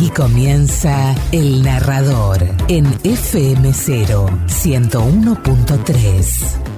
Aquí comienza El Narrador en FM0 101.3.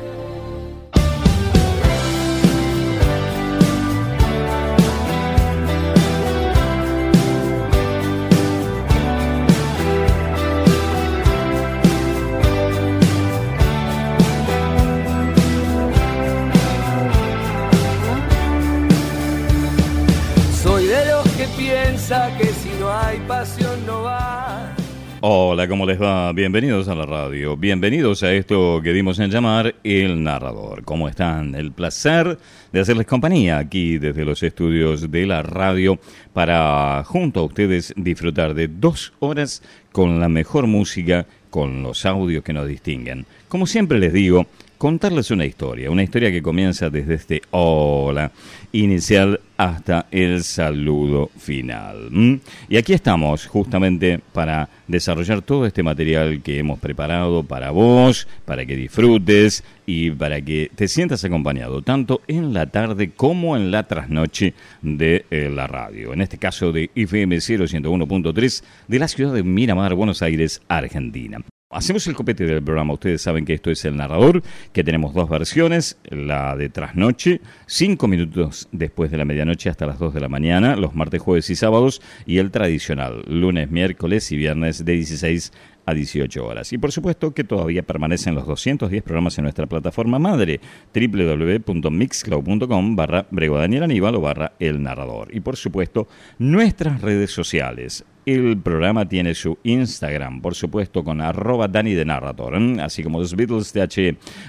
Hola, ¿cómo les va? Bienvenidos a la radio. Bienvenidos a esto que dimos en llamar El Narrador. ¿Cómo están? El placer de hacerles compañía aquí desde los estudios de la radio para junto a ustedes disfrutar de dos horas con la mejor música, con los audios que nos distinguen. Como siempre les digo, contarles una historia, una historia que comienza desde este hola inicial hasta el saludo final. Y aquí estamos justamente para desarrollar todo este material que hemos preparado para vos, para que disfrutes y para que te sientas acompañado tanto en la tarde como en la trasnoche de eh, la radio. En este caso de IFM 01.3 de la ciudad de Miramar, Buenos Aires, Argentina. Hacemos el copete del programa. Ustedes saben que esto es el narrador, que tenemos dos versiones, la de trasnoche, cinco minutos después de la medianoche hasta las dos de la mañana, los martes, jueves y sábados, y el tradicional, lunes, miércoles y viernes de 16 a 18 horas. Y por supuesto que todavía permanecen los 210 programas en nuestra plataforma madre, www.mixcloud.com barra Brego Daniel Aníbal o barra El Narrador. Y por supuesto, nuestras redes sociales, el programa tiene su Instagram, por supuesto, con arroba Dani de Narrator, así como los Beatles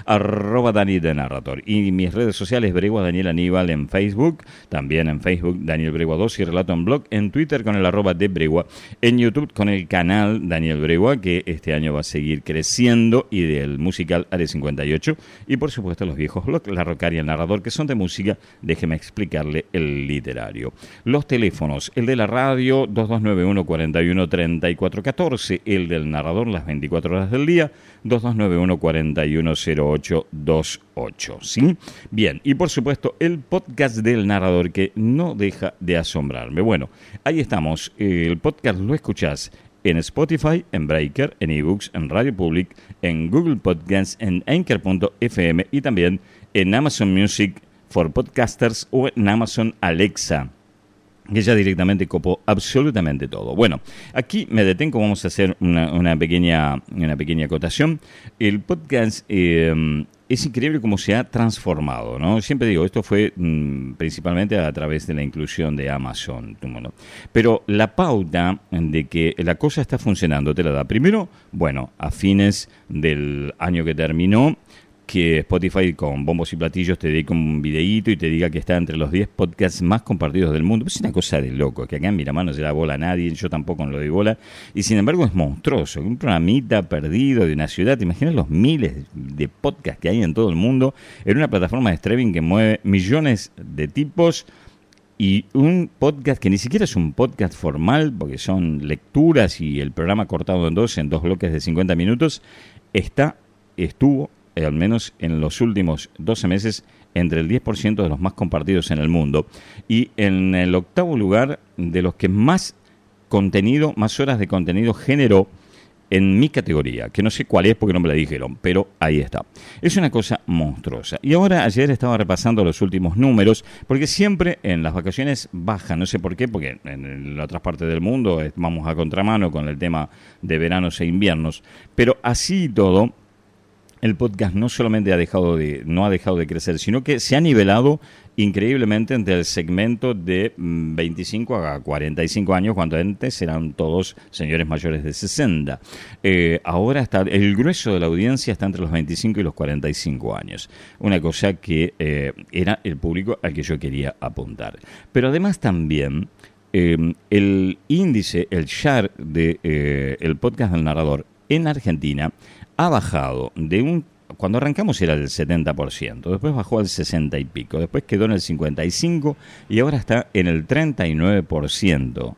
arroba Dani de Narrator. Y mis redes sociales, Bregua Daniel Aníbal en Facebook, también en Facebook Daniel Bregua 2 y Relato en Blog, en Twitter con el arroba de Bregua, en YouTube con el canal Daniel Bregua, que este año va a seguir creciendo, y del musical Are 58, y por supuesto los viejos blogs, La Rocaria y el Narrador, que son de música, déjeme explicarle el literario. Los teléfonos, el de la radio, 2291 41 34 14, el del narrador las 24 horas del día, 2291 41 08 28. ¿Sí? Bien, y por supuesto el podcast del narrador que no deja de asombrarme. Bueno, ahí estamos. El podcast lo escuchás en Spotify, en Breaker, en eBooks, en Radio Public, en Google Podcasts, en Anchor.fm y también en Amazon Music for Podcasters o en Amazon Alexa que ya directamente copó absolutamente todo. Bueno, aquí me detengo, vamos a hacer una, pequeña, una pequeña acotación. El podcast eh, es increíble cómo se ha transformado, ¿no? Siempre digo, esto fue mm, principalmente a través de la inclusión de Amazon, pero la pauta de que la cosa está funcionando te la da primero, bueno, a fines del año que terminó, que Spotify con bombos y platillos te dedique un videíto y te diga que está entre los 10 podcasts más compartidos del mundo. Es una cosa de loco, que acá en Miramar no se da bola a nadie, yo tampoco no lo doy bola, y sin embargo es monstruoso. Un programita perdido de una ciudad, te imaginas los miles de podcasts que hay en todo el mundo, en una plataforma de streaming que mueve millones de tipos y un podcast que ni siquiera es un podcast formal, porque son lecturas y el programa cortado en dos, en dos bloques de 50 minutos, está, estuvo eh, al menos en los últimos 12 meses, entre el 10% de los más compartidos en el mundo. Y en el octavo lugar de los que más contenido, más horas de contenido generó en mi categoría, que no sé cuál es porque no me la dijeron, pero ahí está. Es una cosa monstruosa. Y ahora ayer estaba repasando los últimos números, porque siempre en las vacaciones baja, no sé por qué, porque en otras partes del mundo vamos a contramano con el tema de veranos e inviernos, pero así y todo, el podcast no solamente ha dejado de, no ha dejado de crecer, sino que se ha nivelado increíblemente entre el segmento de 25 mm, a 45 años, cuando antes eran todos señores mayores de 60. Eh, ahora está, el grueso de la audiencia está entre los 25 y los 45 años. Una cosa que eh, era el público al que yo quería apuntar. Pero además también... Eh, el índice, el share de el podcast del narrador en Argentina ha bajado de un cuando arrancamos era del 70%, después bajó al 60 y pico, después quedó en el 55 y ahora está en el 39%.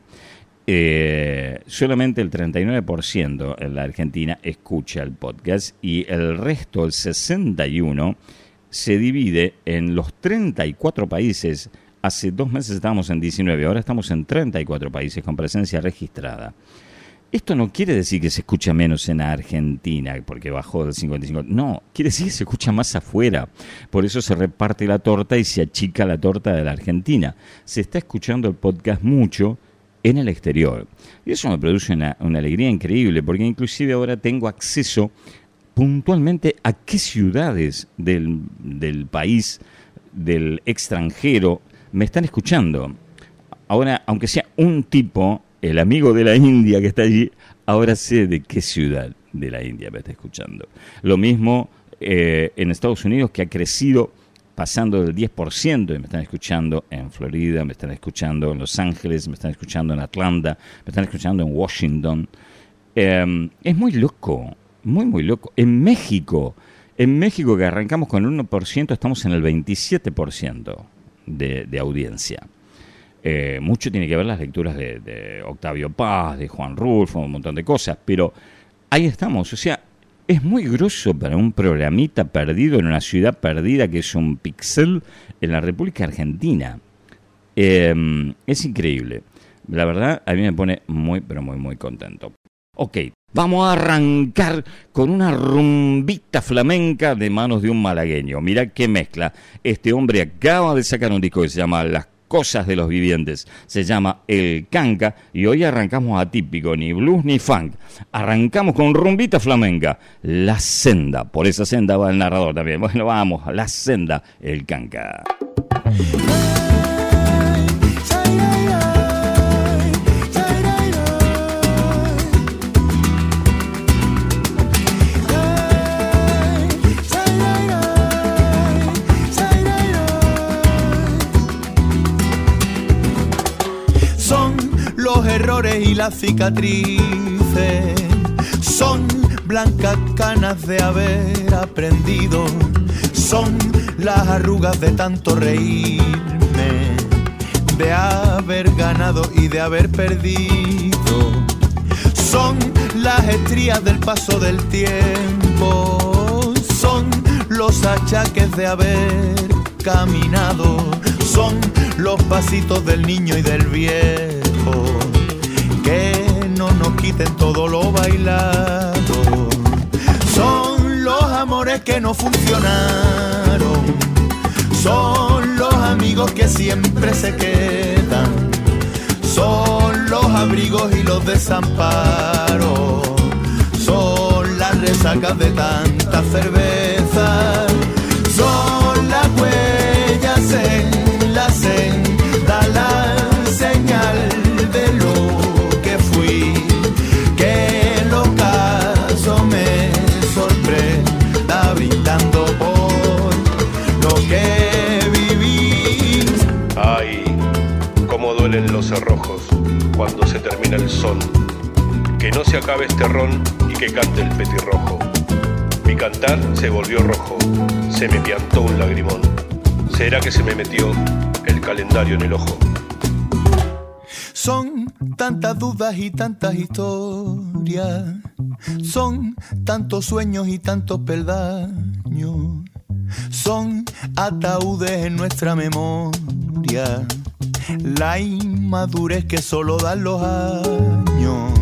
Eh, solamente el 39% en la Argentina escucha el podcast y el resto, el 61%, se divide en los 34 países Hace dos meses estábamos en 19, ahora estamos en 34 países con presencia registrada. Esto no quiere decir que se escucha menos en Argentina, porque bajó del 55. No, quiere decir que se escucha más afuera. Por eso se reparte la torta y se achica la torta de la Argentina. Se está escuchando el podcast mucho en el exterior. Y eso me produce una, alegría increíble, porque inclusive ahora tengo acceso puntualmente a qué ciudades del, del país, del extranjero, me están escuchando. Ahora, aunque sea un tipo el amigo de la India que está allí, ahora sé de qué ciudad de la India me está escuchando. Lo mismo eh, en Estados Unidos, que ha crecido pasando del 10% y me están escuchando en Florida, me están escuchando en Los Ángeles, me están escuchando en Atlanta, me están escuchando en Washington. Em, es muy loco, muy, muy loco. En México, en México que arrancamos con el 1%, estamos en el 27% de, de audiencia. Eh, mucho tiene que ver las lecturas de, Octavio Paz, de Juan Rulfo, un montón de cosas, pero ahí estamos. O sea, es muy grosso para un programita perdido en una ciudad perdida que es un pixel en la República Argentina. Em, es increíble. La verdad, a mí me pone muy, pero muy, muy contento. Ok, vamos a arrancar con una rumbita flamenca de manos de un malagueño. Mira qué mezcla. Este hombre acaba de sacar un disco que se llama Las cosas de los vivientes. Se llama El Canca y hoy arrancamos atípico, ni blues ni funk. Arrancamos con rumbita flamenca, La Senda. Por esa senda va el narrador también. Bueno, vamos, La Senda, El Canca. Y las cicatrices. Son blancas canas de haber aprendido, son las arrugas de tanto reírme, de haber ganado y de haber perdido, son las estrías del paso del tiempo, son los achaques de haber caminado, son los pasitos del niño y del viejo que no nos quiten todo lo bailado. Son los amores que no funcionaron, son los amigos que siempre se quedan, son los abrigos y los desamparos, son las resacas de tanta cerveza, son las huellas en los cerrojos cuando se termina el sol. Que no se acabe este ron y que cante el petirrojo. Mi cantar se volvió rojo, se me piantó un lagrimón. ¿Será que se me metió el calendario en el ojo? Son tantas dudas y tantas historias. Son tantos sueños y tantos peldaños. Son ataúdes en nuestra memoria la inmadurez que solo dan los años.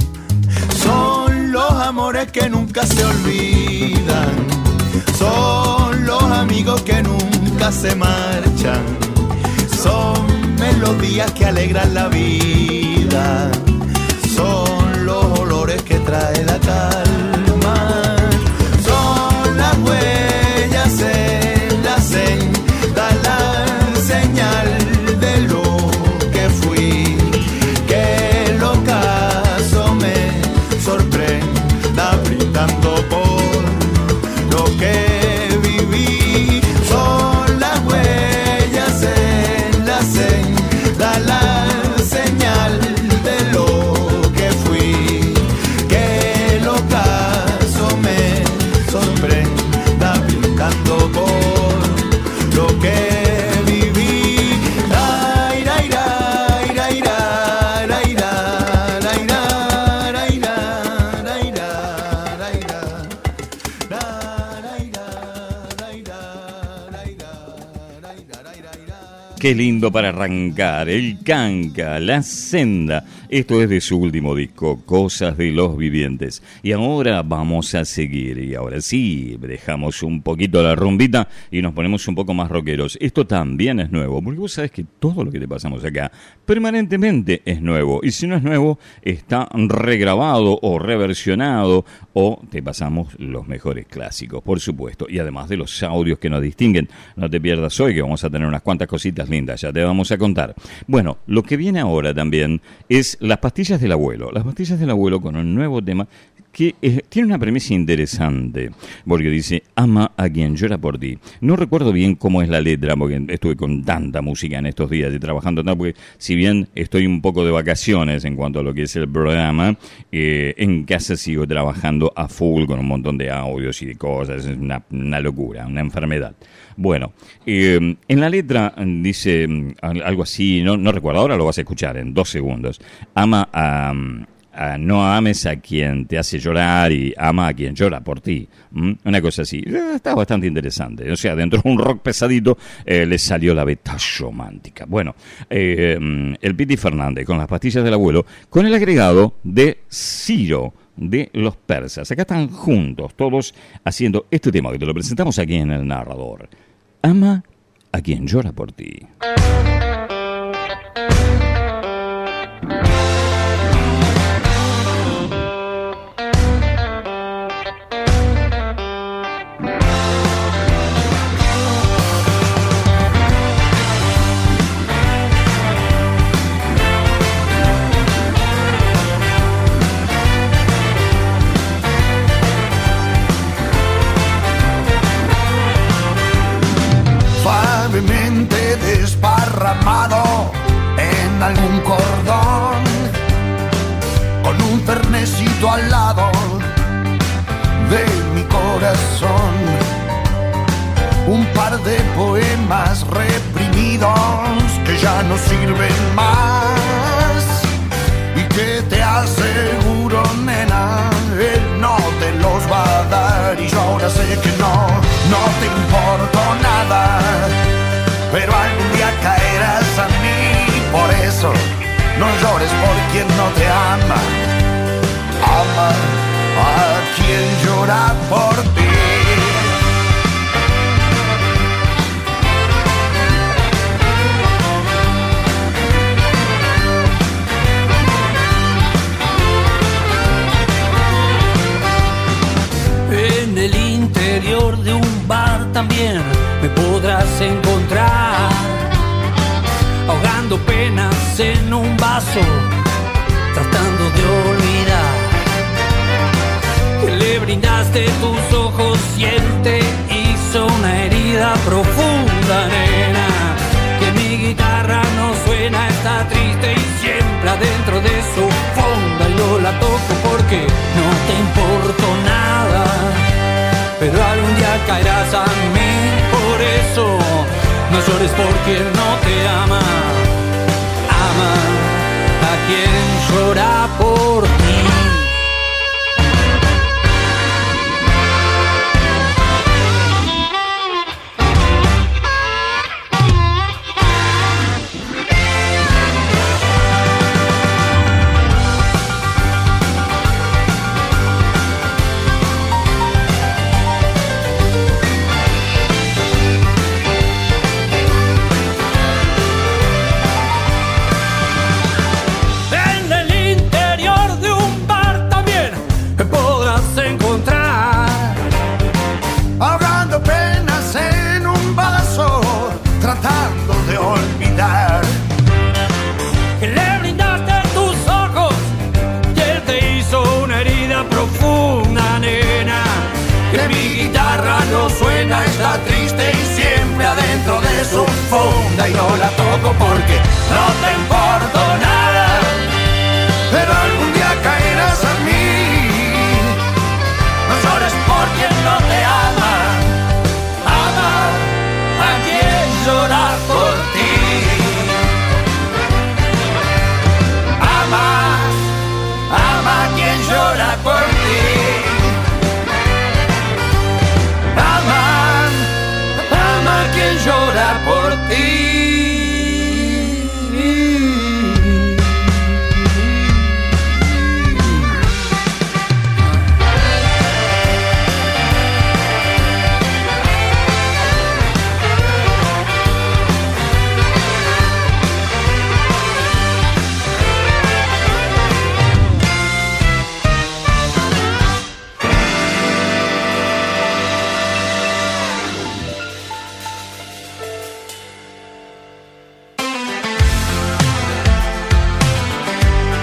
Son los amores que nunca se olvidan, son los amigos que nunca se marchan, son melodías que alegran la vida, son los olores que trae la calma, qué lindo para arrancar. El canca, la senda. Esto es de su último disco, Cosas de los Vivientes. Y ahora vamos a seguir. Y ahora sí, dejamos un poquito la rumbita y nos ponemos un poco más rockeros. Esto también es nuevo, porque vos sabés que todo lo que te pasamos acá permanentemente es nuevo. Y si no es nuevo, está regrabado o reversionado o te pasamos los mejores clásicos, por supuesto. Y además de los audios que nos distinguen, no te pierdas hoy que vamos a tener unas cuantas cositas lindas, ya te vamos a contar. Bueno, lo que viene ahora también es las pastillas del abuelo. Las pastillas del abuelo con un nuevo tema que eh, tiene una premisa interesante, porque dice, ama a quien llora por ti. No recuerdo bien cómo es la letra, porque estuve con tanta música en estos días y trabajando porque si bien estoy un poco de vacaciones en cuanto a lo que es el programa, eh, en casa sigo trabajando a full con un montón de audios y de cosas, es una, una locura, una enfermedad. Bueno, eh, en la letra dice mm, algo así, no, recuerdo, ahora lo vas a escuchar en dos segundos. Ama a no ames a quien te hace llorar y ama a quien llora por ti. Una cosa así. Eh, está bastante interesante. O sea, dentro de un rock pesadito eh, le salió la beta romántica. Bueno, eh, el Piti Fernández con las pastillas del abuelo, con el agregado de Ciro de los persas. Acá están juntos, todos haciendo este tema que te lo presentamos aquí en el narrador. Ama a quien llora por ti. Algún cordón, con un fernecito al lado de mi corazón. Un par de poemas reprimidos que ya no sirven más y que te aseguro, nena, él no te los va a dar y yo ahora sé que no, no te importo No llores por quien no te ama, ama a quien llora por ti. En el interior de un bar también me podrás encontrar ahogando penas en un vaso, tratando de olvidar que le brindaste tus ojos y él te hizo una herida profunda, nena. Que mi guitarra no suena, está triste y siempre adentro de su fonda y no la toco porque no te importo nada. Pero algún día caerás a mí por eso no llores por quien no te ama. Ama a quien llora por ti.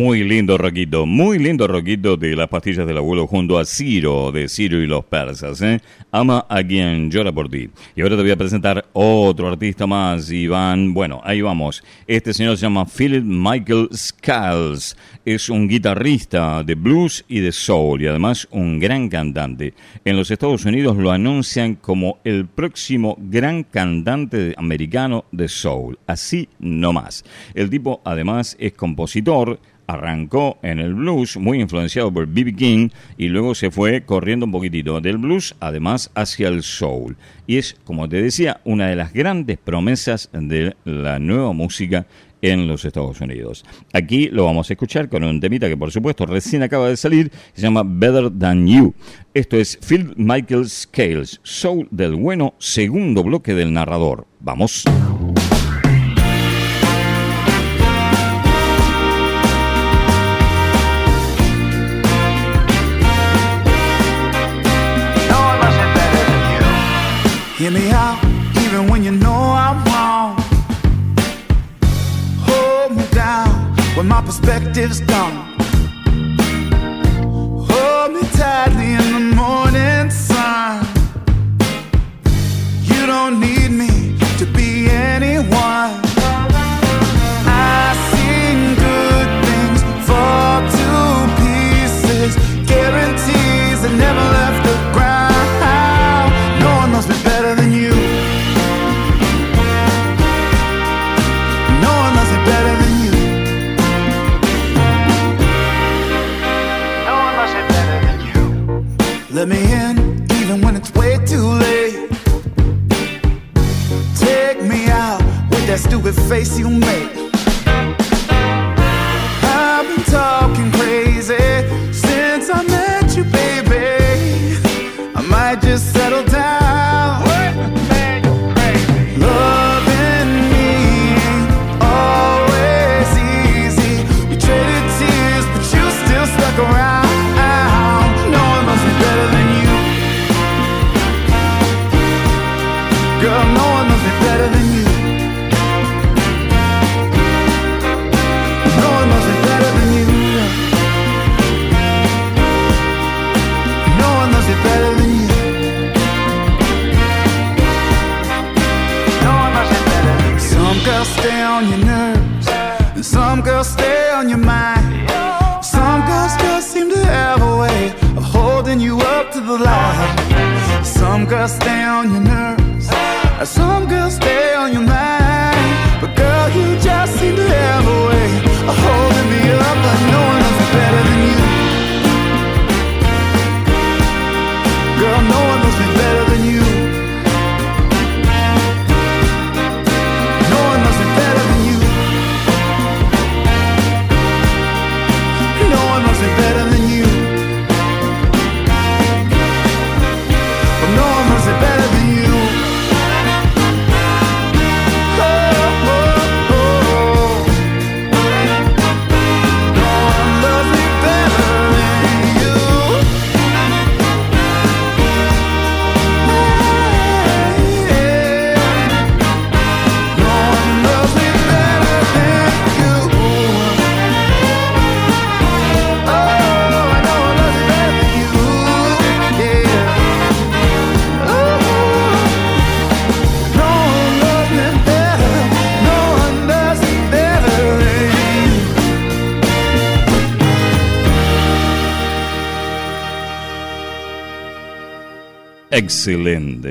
Muy lindo roquito, muy lindo roquito de las pastillas del abuelo junto a Ciro, de Ciro y los persas. ¿eh? Ama a quien llora por ti. Y ahora te voy a presentar otro artista más, Iván. Bueno, ahí vamos. Este señor se llama Philip Michael Scales. Es un guitarrista de blues y de soul y además un gran cantante. En los Estados Unidos lo anuncian como el próximo gran cantante americano de soul. Así no más. El tipo además es compositor arrancó en el blues, muy influenciado por B.B. King, y luego se fue corriendo un poquitito del blues, además hacia el soul. Y es, como te decía, una de las grandes promesas de la nueva música en los Estados Unidos. Aquí lo vamos a escuchar con un temita que por supuesto recién acaba de salir, se llama Better Than You. Esto es Phil Michael Scales, Soul del Bueno, segundo bloque del narrador. Vamos. Hear me out, even when you know I'm wrong. Hold me down when my perspective's gone. Hold me tightly in the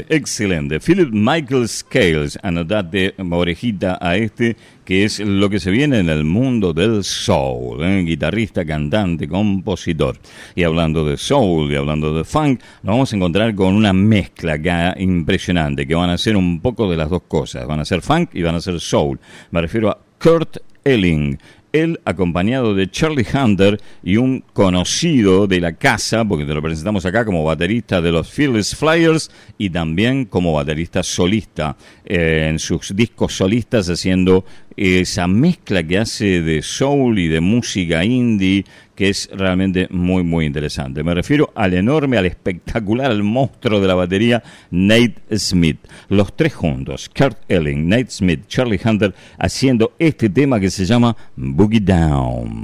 Excelente, excelente. Philip Michael Scales, anotate orejita a este, que es lo que se viene en el mundo del soul, ¿eh? guitarrista, cantante, compositor. Y hablando de soul y hablando de funk, nos vamos a encontrar con una mezcla acá impresionante, que van a ser un poco de las dos cosas. Van a ser funk y van a ser soul. Me refiero a Kurt Elling. Él acompañado de Charlie Hunter y un conocido de la casa, porque te lo presentamos acá como baterista de los Phyllis Flyers y también como baterista solista eh, en sus discos solistas haciendo esa mezcla que hace de soul y de música indie, que es realmente muy, muy interesante. Me refiero al enorme, al espectacular, al monstruo de la batería, Nate Smith. Los tres juntos, Kurt Elling, Nate Smith, Charlie Hunter, haciendo este tema que se llama Boogie Down.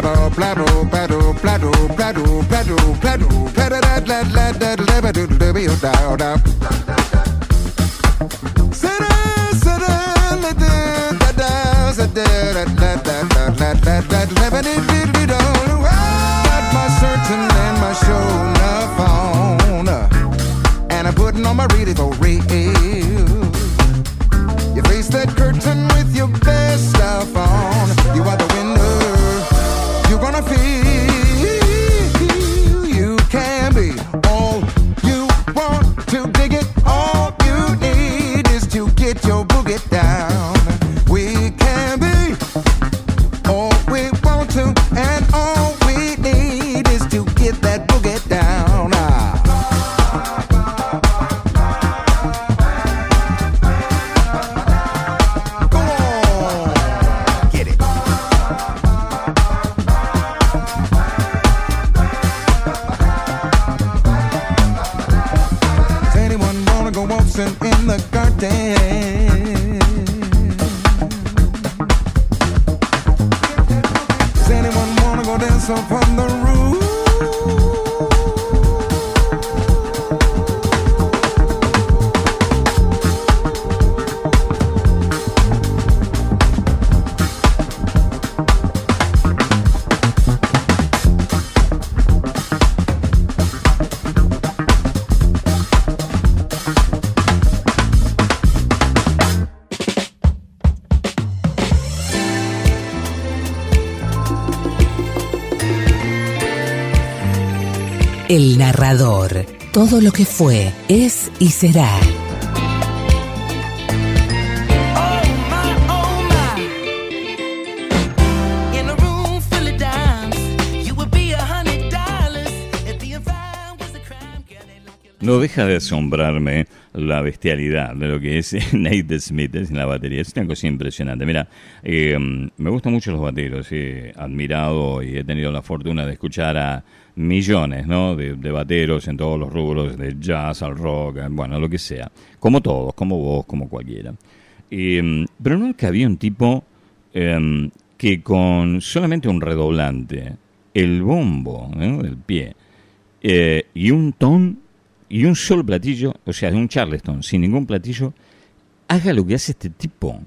blabber, blabber, blabber, blabber, blabber, blabber, blabber, blabber, blabber, blabber, blabber, blabber, Lebanon El narrador. Todo lo que fue, es y será. No deja de asombrarme la bestialidad de lo que es Nate Smith en la batería. Es una cosa impresionante. Mira, eh, me gustan mucho los bateros. He admirado y he tenido la fortuna de escuchar a millones ¿no? de, bateros en todos los rubros, de jazz al rock, bueno, lo que sea. Como todos, como vos, como cualquiera. Eh, pero que había un tipo em, que con solamente un redoblante, el bombo del pie eh, y un ton y un solo platillo, o sea, un charleston sin ningún platillo, haga lo que hace este tipo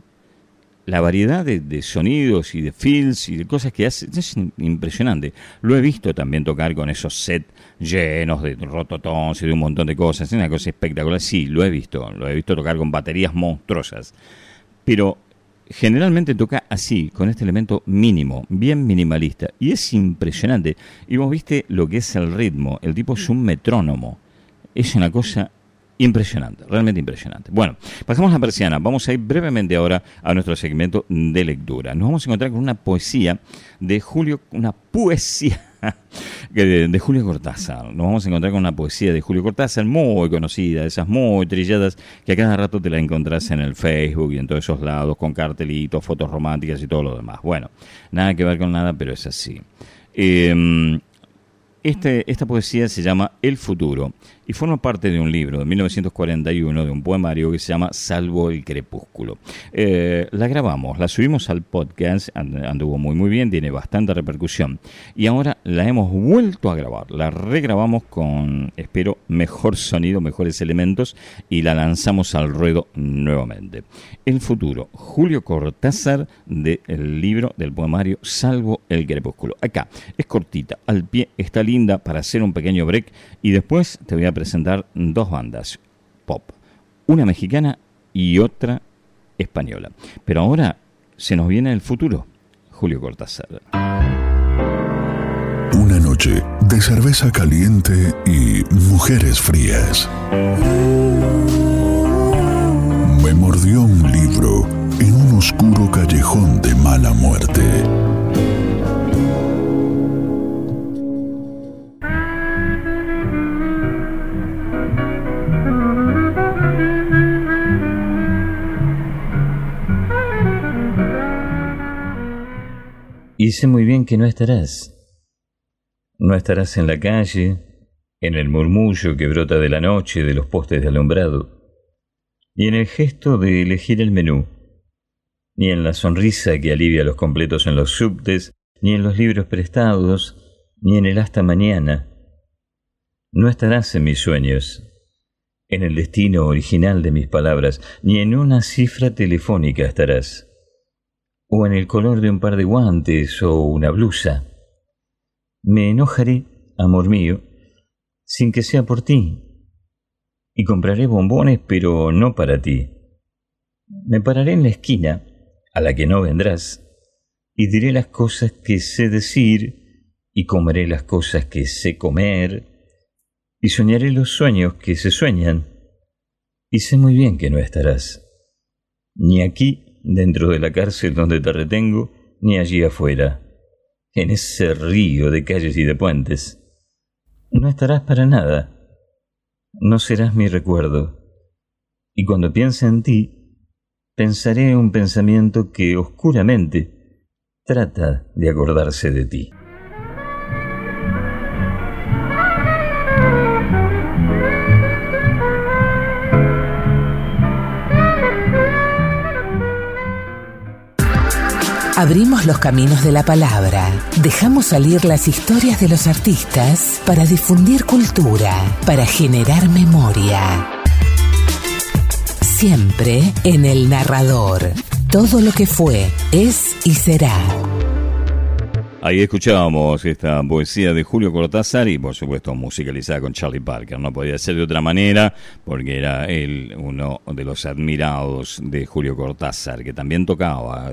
la variedad de, sonidos y de feels y de cosas que hace es impresionante. Lo he visto también tocar con esos sets llenos de rototons y de un montón de cosas. Es una cosa espectacular. Sí, lo he visto. Lo he visto tocar con baterías monstruosas. Pero generalmente toca así, con este elemento mínimo, bien minimalista. Y es impresionante. Y vos viste lo que es el ritmo. El tipo es un metrónomo. Es una cosa Impresionante, realmente impresionante. Bueno, pasamos la persiana. Vamos a ir brevemente ahora a nuestro segmento de lectura. Nos vamos a encontrar con una poesía de Julio, una poesía de, Julio Cortázar. Nos vamos a encontrar con una poesía de Julio Cortázar muy conocida, esas muy trilladas que a cada rato te la encontrás en el Facebook y en todos esos lados, con cartelitos, fotos románticas y todo lo demás. Bueno, nada que ver con nada, pero es así. Eh, este, esta poesía se llama El futuro y forma parte de un libro de 1941 de un poemario que se llama Salvo el crepúsculo. Eh, la grabamos, la subimos al podcast, anduvo muy muy bien, tiene bastante repercusión y ahora la hemos vuelto a grabar, la regrabamos con, espero, mejor sonido, mejores elementos y la lanzamos al ruedo nuevamente. El futuro, Julio Cortázar del libro del poemario Salvo el crepúsculo. Acá, es cortita, al pie, está linda para hacer un pequeño break y después te voy a presentar dos bandas pop, una mexicana y otra española. Pero ahora se nos viene el futuro. Julio Cortázar. Una noche de cerveza caliente y mujeres frías. Me mordió un libro en un oscuro callejón de mala muerte. Y sé muy bien que no estarás. No estarás en la calle, en el murmullo que brota de la noche de los postes de alumbrado, ni en el gesto de elegir el menú, ni en la sonrisa que alivia los completos en los subtes, ni en los libros prestados, ni en el hasta mañana. No estarás en mis sueños, en el destino original de mis palabras, ni en una cifra telefónica estarás o en el color de un par de guantes o una blusa. Me enojaré, amor mío, sin que sea por ti, y compraré bombones, pero no para ti. Me pararé en la esquina, a la que no vendrás, y diré las cosas que sé decir, y comeré las cosas que sé comer, y soñaré los sueños que se sueñan, y sé muy bien que no estarás, ni aquí dentro de la cárcel donde te retengo, ni allí afuera, en ese río de calles y de puentes. No estarás para nada, no serás mi recuerdo, y cuando piense en ti, pensaré un pensamiento que oscuramente trata de acordarse de ti. Abrimos los caminos de la palabra, dejamos salir las historias de los artistas para difundir cultura, para generar memoria. Siempre en el narrador. Todo lo que fue, es y será. Ahí escuchábamos esta poesía de Julio Cortázar y por supuesto musicalizada con Charlie Parker. No podía ser de otra manera porque era él uno de los admirados de Julio Cortázar, que también tocaba,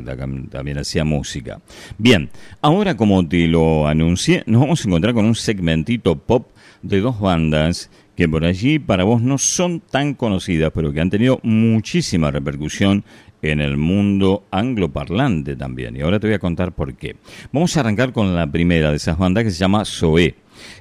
también hacía música. Bien, ahora como te lo anuncié, nos vamos a encontrar con un segmentito pop de dos bandas que por allí para vos no son tan conocidas, pero que han tenido muchísima repercusión en el mundo angloparlante también. Y ahora te voy a contar por qué. Vamos a arrancar con la primera de esas bandas que se llama Zoé.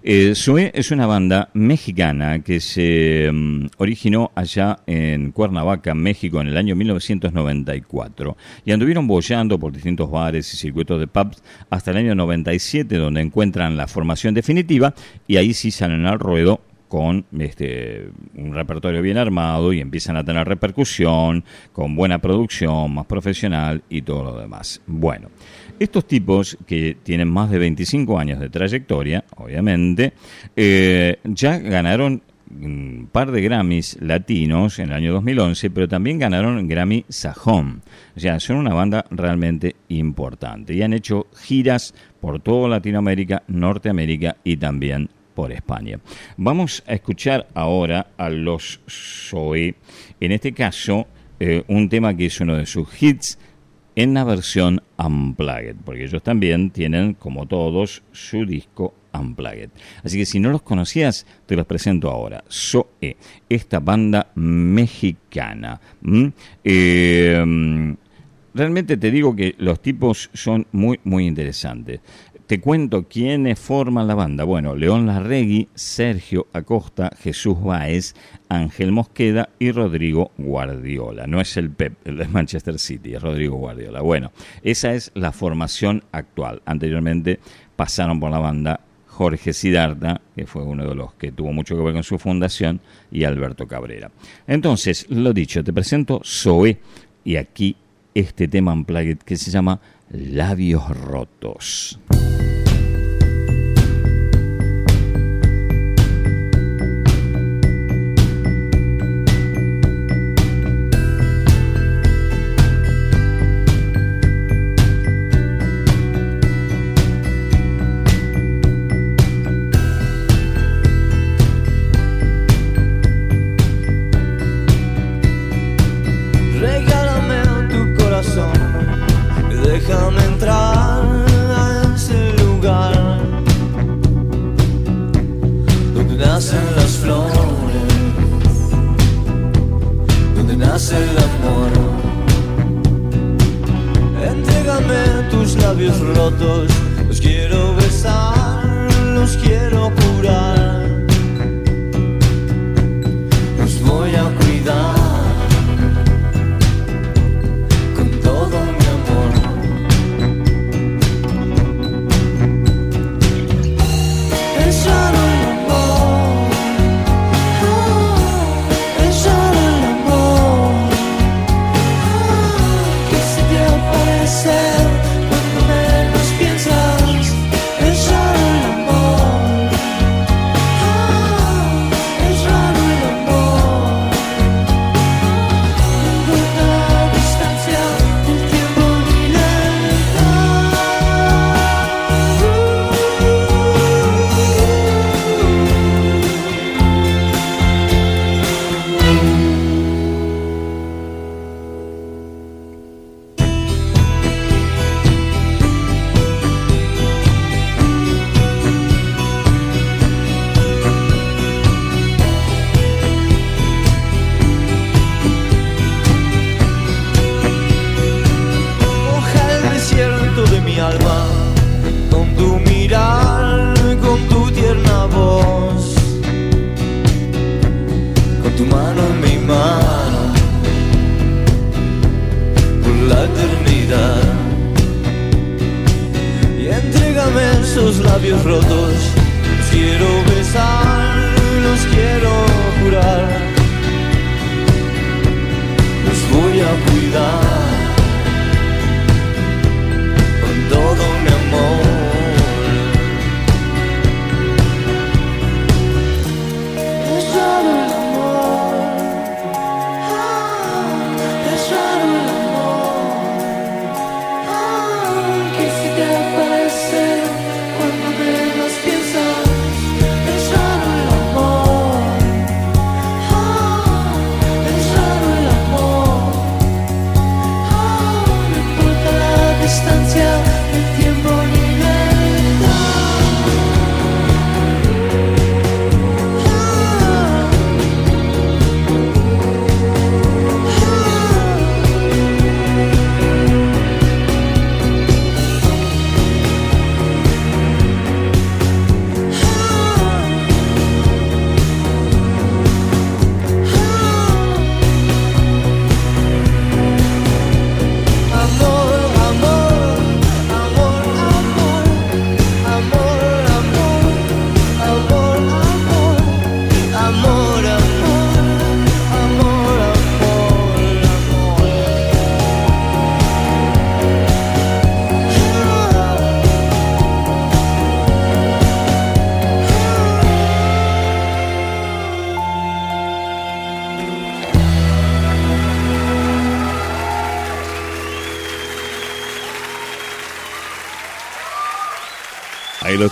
Eh, es una banda mexicana que se mm, originó allá en Cuernavaca, México, en el año 1994 y anduvieron bollando por distintos bares y circuitos de pubs hasta el año 97, donde encuentran la formación definitiva y ahí sí salen al ruedo con este, un repertorio bien armado y empiezan a tener repercusión, con buena producción, más profesional y todo lo demás. Bueno, estos tipos que tienen más de 25 años de trayectoria, obviamente, eh, ya ganaron un par de Grammys latinos en el año 2011, pero también ganaron Grammy Sajón. O sea, son una banda realmente importante y han hecho giras por toda Latinoamérica, Norteamérica y también por España. Vamos a escuchar ahora a los Zoe, en este caso eh, un tema que es uno de sus hits en la versión Unplugged, porque ellos también tienen, como todos, su disco Unplugged. Así que si no los conocías, te los presento ahora. Zoe, esta banda mexicana. Eh, realmente te digo que los tipos son muy, muy interesantes. Te cuento quiénes forman la banda. Bueno, León Larregui, Sergio Acosta, Jesús Báez, Ángel Mosqueda y Rodrigo Guardiola. No es el Pep, el de Manchester City, es Rodrigo Guardiola. Bueno, esa es la formación actual. Anteriormente pasaron por la banda Jorge Sidarta, que fue uno de los que tuvo mucho que ver con su fundación, y Alberto Cabrera. Entonces, lo dicho, te presento Zoe y aquí este tema unplugged que se llama Labios Rotos.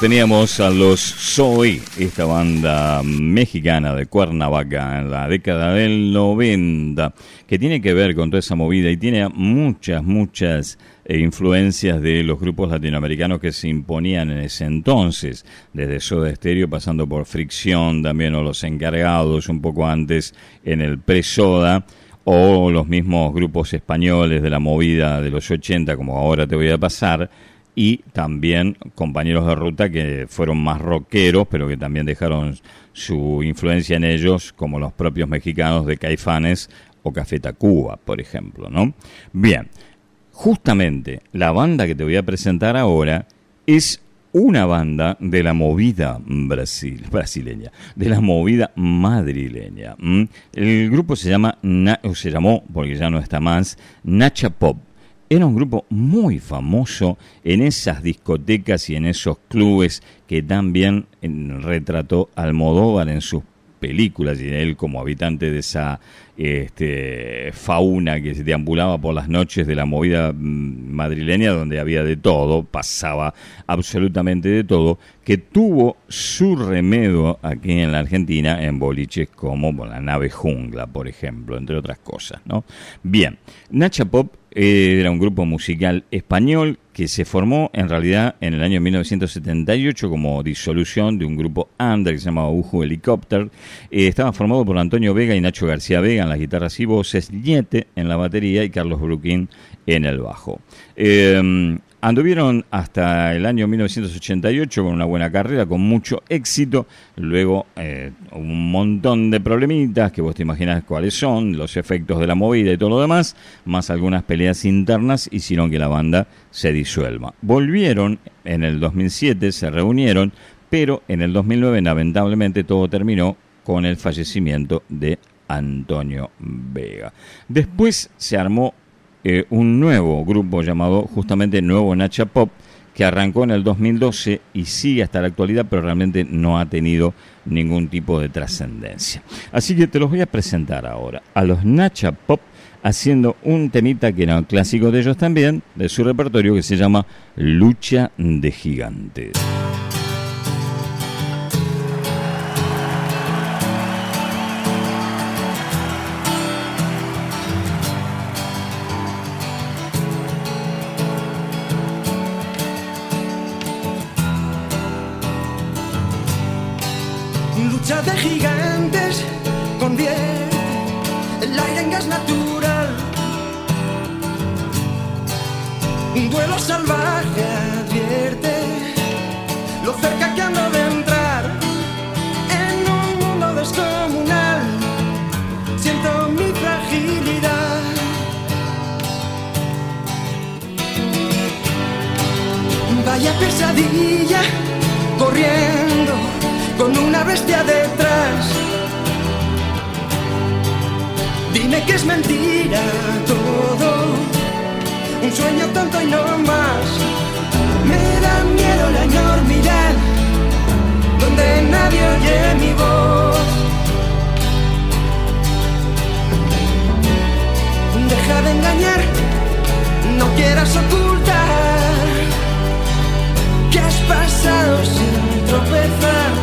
Teníamos a los Soy, esta banda mexicana de Cuernavaca en la década del 90, que tiene que ver con toda esa movida y tiene muchas, muchas eh, influencias de los grupos latinoamericanos que se imponían en ese entonces, desde Soda Stereo pasando por Fricción también o Los Encargados un poco antes en el pre-Soda o los mismos grupos españoles de la movida de los 80 como ahora te voy a pasar y también compañeros de ruta que fueron más rockeros, pero que también dejaron su influencia en ellos, como los propios mexicanos de Caifanes o Café Tacuba, por ejemplo, ¿no? Bien, justamente la banda que te voy a presentar ahora es una banda de la movida Brasil, brasileña, de la movida madrileña. El grupo se llama, o se llamó, porque ya no está más, Nacha Pop era un grupo muy famoso en esas discotecas y en esos clubes que también retrató Almodóvar en sus películas y él como habitante de esa este, fauna que se deambulaba por las noches de la movida mm, madrileña donde había de todo, pasaba absolutamente de todo, que tuvo su remedio aquí en la Argentina en boliches como la nave Jungla, por ejemplo, entre otras cosas. ¿no? Bien, Nacha Pop era un grupo musical español que se formó en realidad en el año 1978 como disolución de un grupo under que se llamaba Uju Helicopter. Eh, estaba formado por Antonio Vega y Nacho García Vega en las guitarras y voces, Niete en la batería y Carlos Bruquín en el bajo. Eh, Anduvieron hasta el año 1988 con una buena carrera, con mucho éxito. Luego eh, un montón de problemitas que vos te imaginas cuáles son, los efectos de la movida y todo lo demás, más algunas peleas internas hicieron que la banda se disuelva. Volvieron en el 2007, se reunieron, pero en el 2009 lamentablemente todo terminó con el fallecimiento de Antonio Vega. Después se armó eh, un nuevo grupo llamado justamente Nuevo Nacha Pop, que arrancó en el 2012 y sigue hasta la actualidad, pero realmente no ha tenido ningún tipo de trascendencia. Así que te los voy a presentar ahora, a los Nacha Pop, haciendo un temita que era un clásico de ellos también, de su repertorio, que se llama Lucha de Gigantes. Gigantes convierte el aire en gas natural. Un duelo salvaje es mentira todo, un sueño tonto y no más. Me da miedo la enormidad, donde nadie oye mi voz. Deja de engañar, no quieras ocultar que has pasado sin tropezar.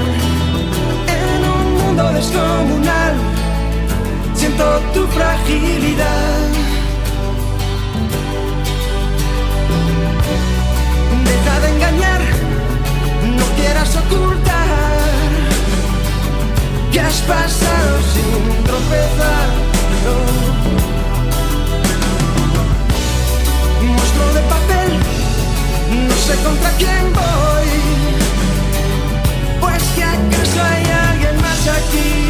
tu fragilidad. Deja de engañar, no quieras ocultar que has pasado sin tropezar. No. Monstruo de papel, no sé contra quién voy. Pues que acaso hay alguien más aquí.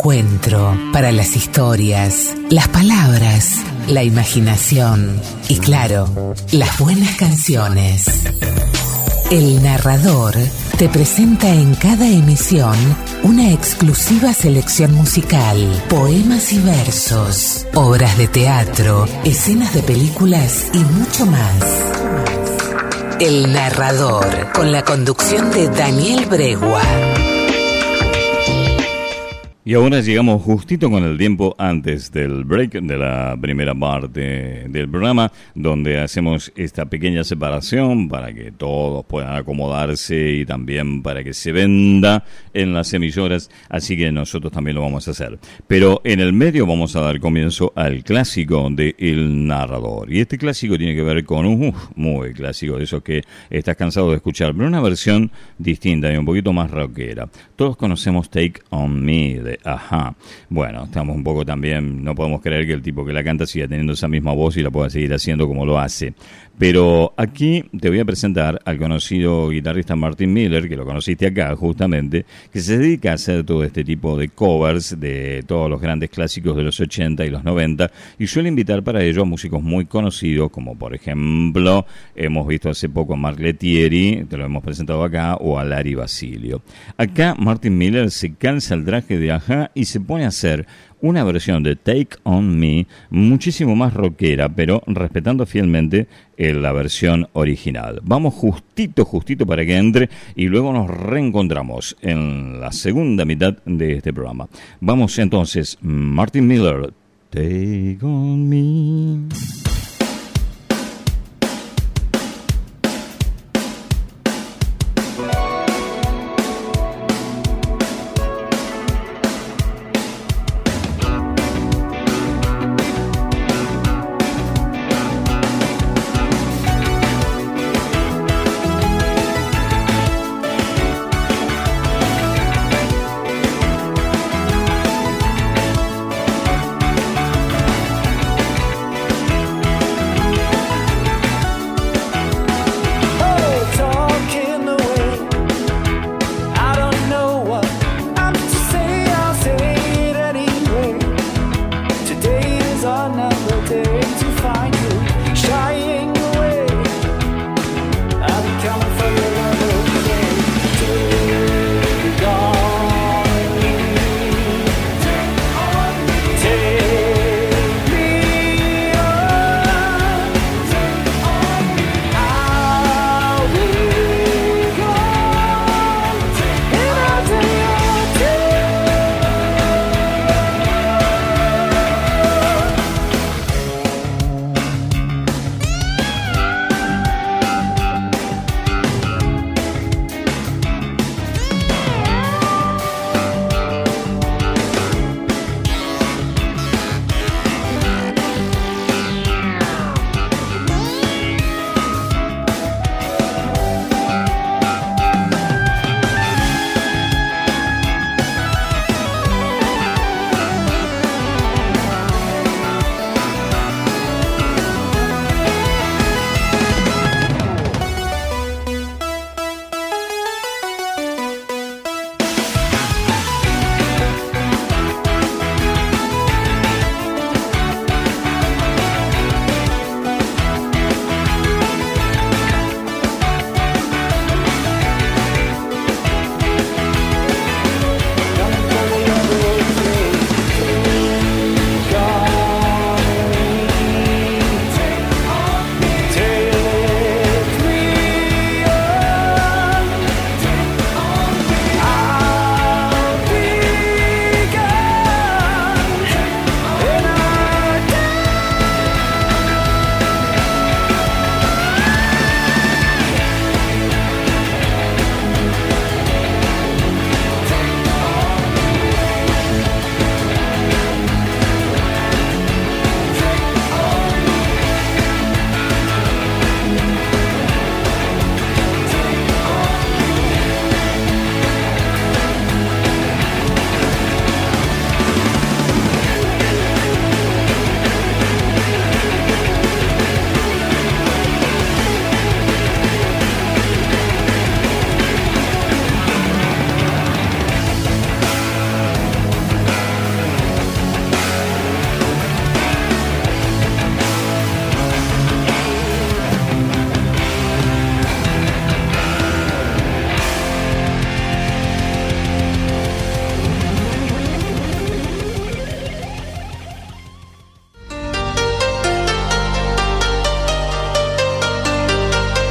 Encuentro para las historias, las palabras, la imaginación y claro, las buenas canciones. El narrador te presenta en cada emisión una exclusiva selección musical, poemas y versos, obras de teatro, escenas de películas y mucho más. El narrador, con la conducción de Daniel Bregua. Y ahora llegamos justito con el tiempo antes del break de la primera parte del programa, donde hacemos esta pequeña separación para que todos puedan acomodarse y también para que se venda en las emisoras, así que nosotros también lo vamos a hacer. Pero en el medio vamos a dar comienzo al clásico de El Narrador. Y este clásico tiene que ver con un muy clásico, de esos que estás cansado de escuchar, pero una versión distinta y un poquito más rockera. Todos conocemos Take On Me Ajá. Bueno, estamos un poco también, no podemos creer que el tipo que la canta siga teniendo esa misma voz y la pueda seguir haciendo como lo hace. Pero aquí te voy a presentar al conocido guitarrista Martin Miller, que lo conociste acá justamente, que se dedica a hacer todo este tipo de covers de todos los grandes clásicos de los 80 y los 90 y suele invitar para ello a músicos muy conocidos, como por ejemplo hemos visto hace poco a Mark Letieri, te lo hemos presentado acá, o a Larry Basilio. Acá Martin Miller se cansa el traje de Aja y se pone a hacer una versión de Take On Me muchísimo más rockera, pero respetando fielmente eh, la versión original. Vamos justito, justito para que entre y luego nos reencontramos en la segunda mitad de este programa. Vamos entonces, Martin Miller, Take On Me.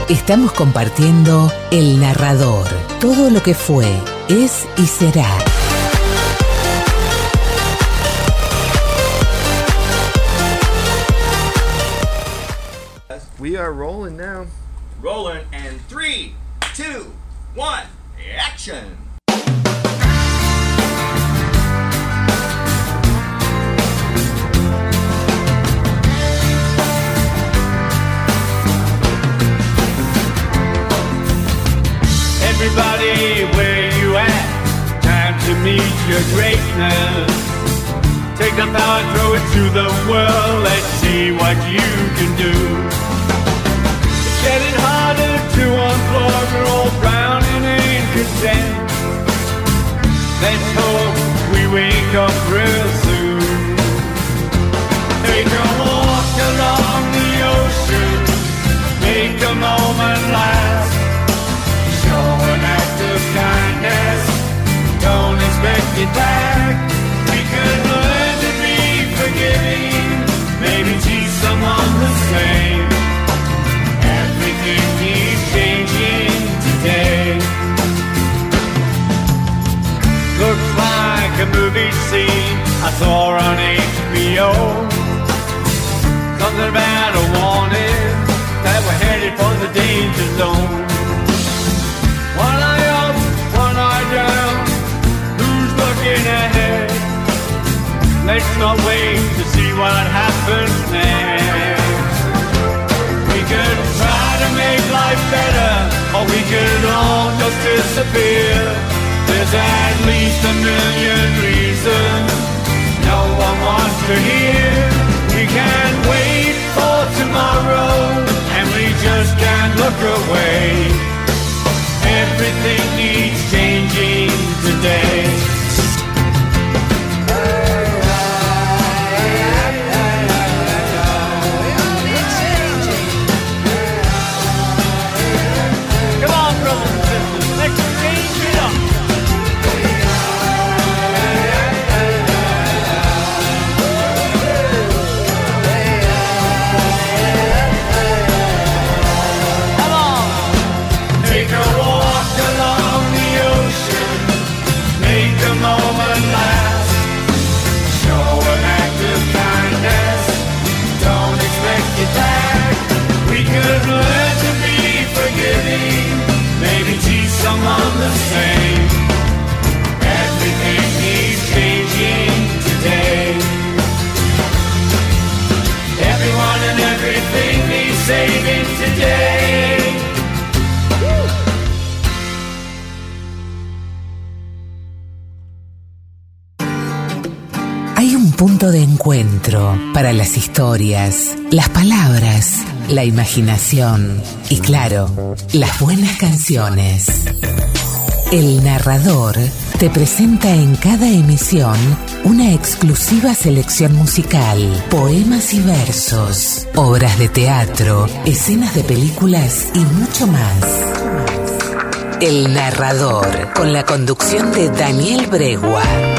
Estamos compartiendo El Narrador, todo lo que fue, es y será. We are rolling now. para las historias, las palabras, la imaginación y claro, las buenas canciones. El narrador te presenta en cada emisión una exclusiva selección musical, poemas y versos, obras de teatro, escenas de películas y mucho más. El narrador, con la conducción de Daniel Bregua.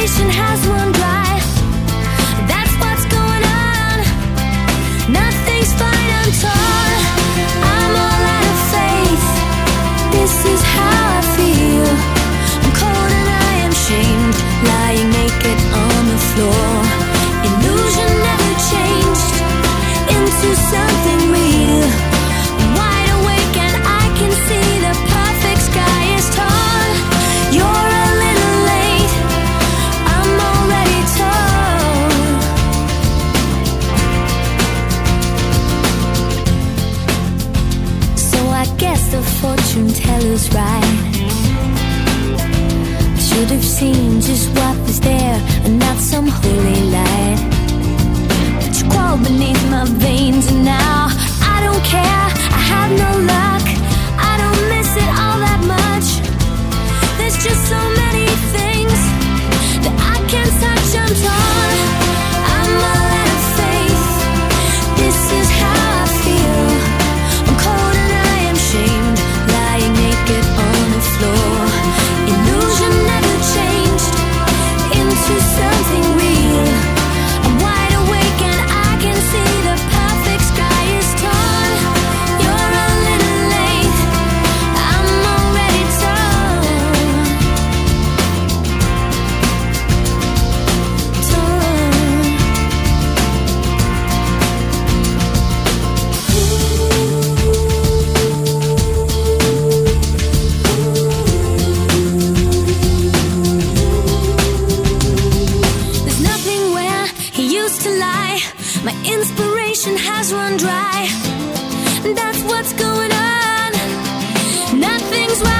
nation has one life. My inspiration has run dry. That's what's going on. Nothing's right.